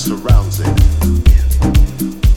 surrounds it.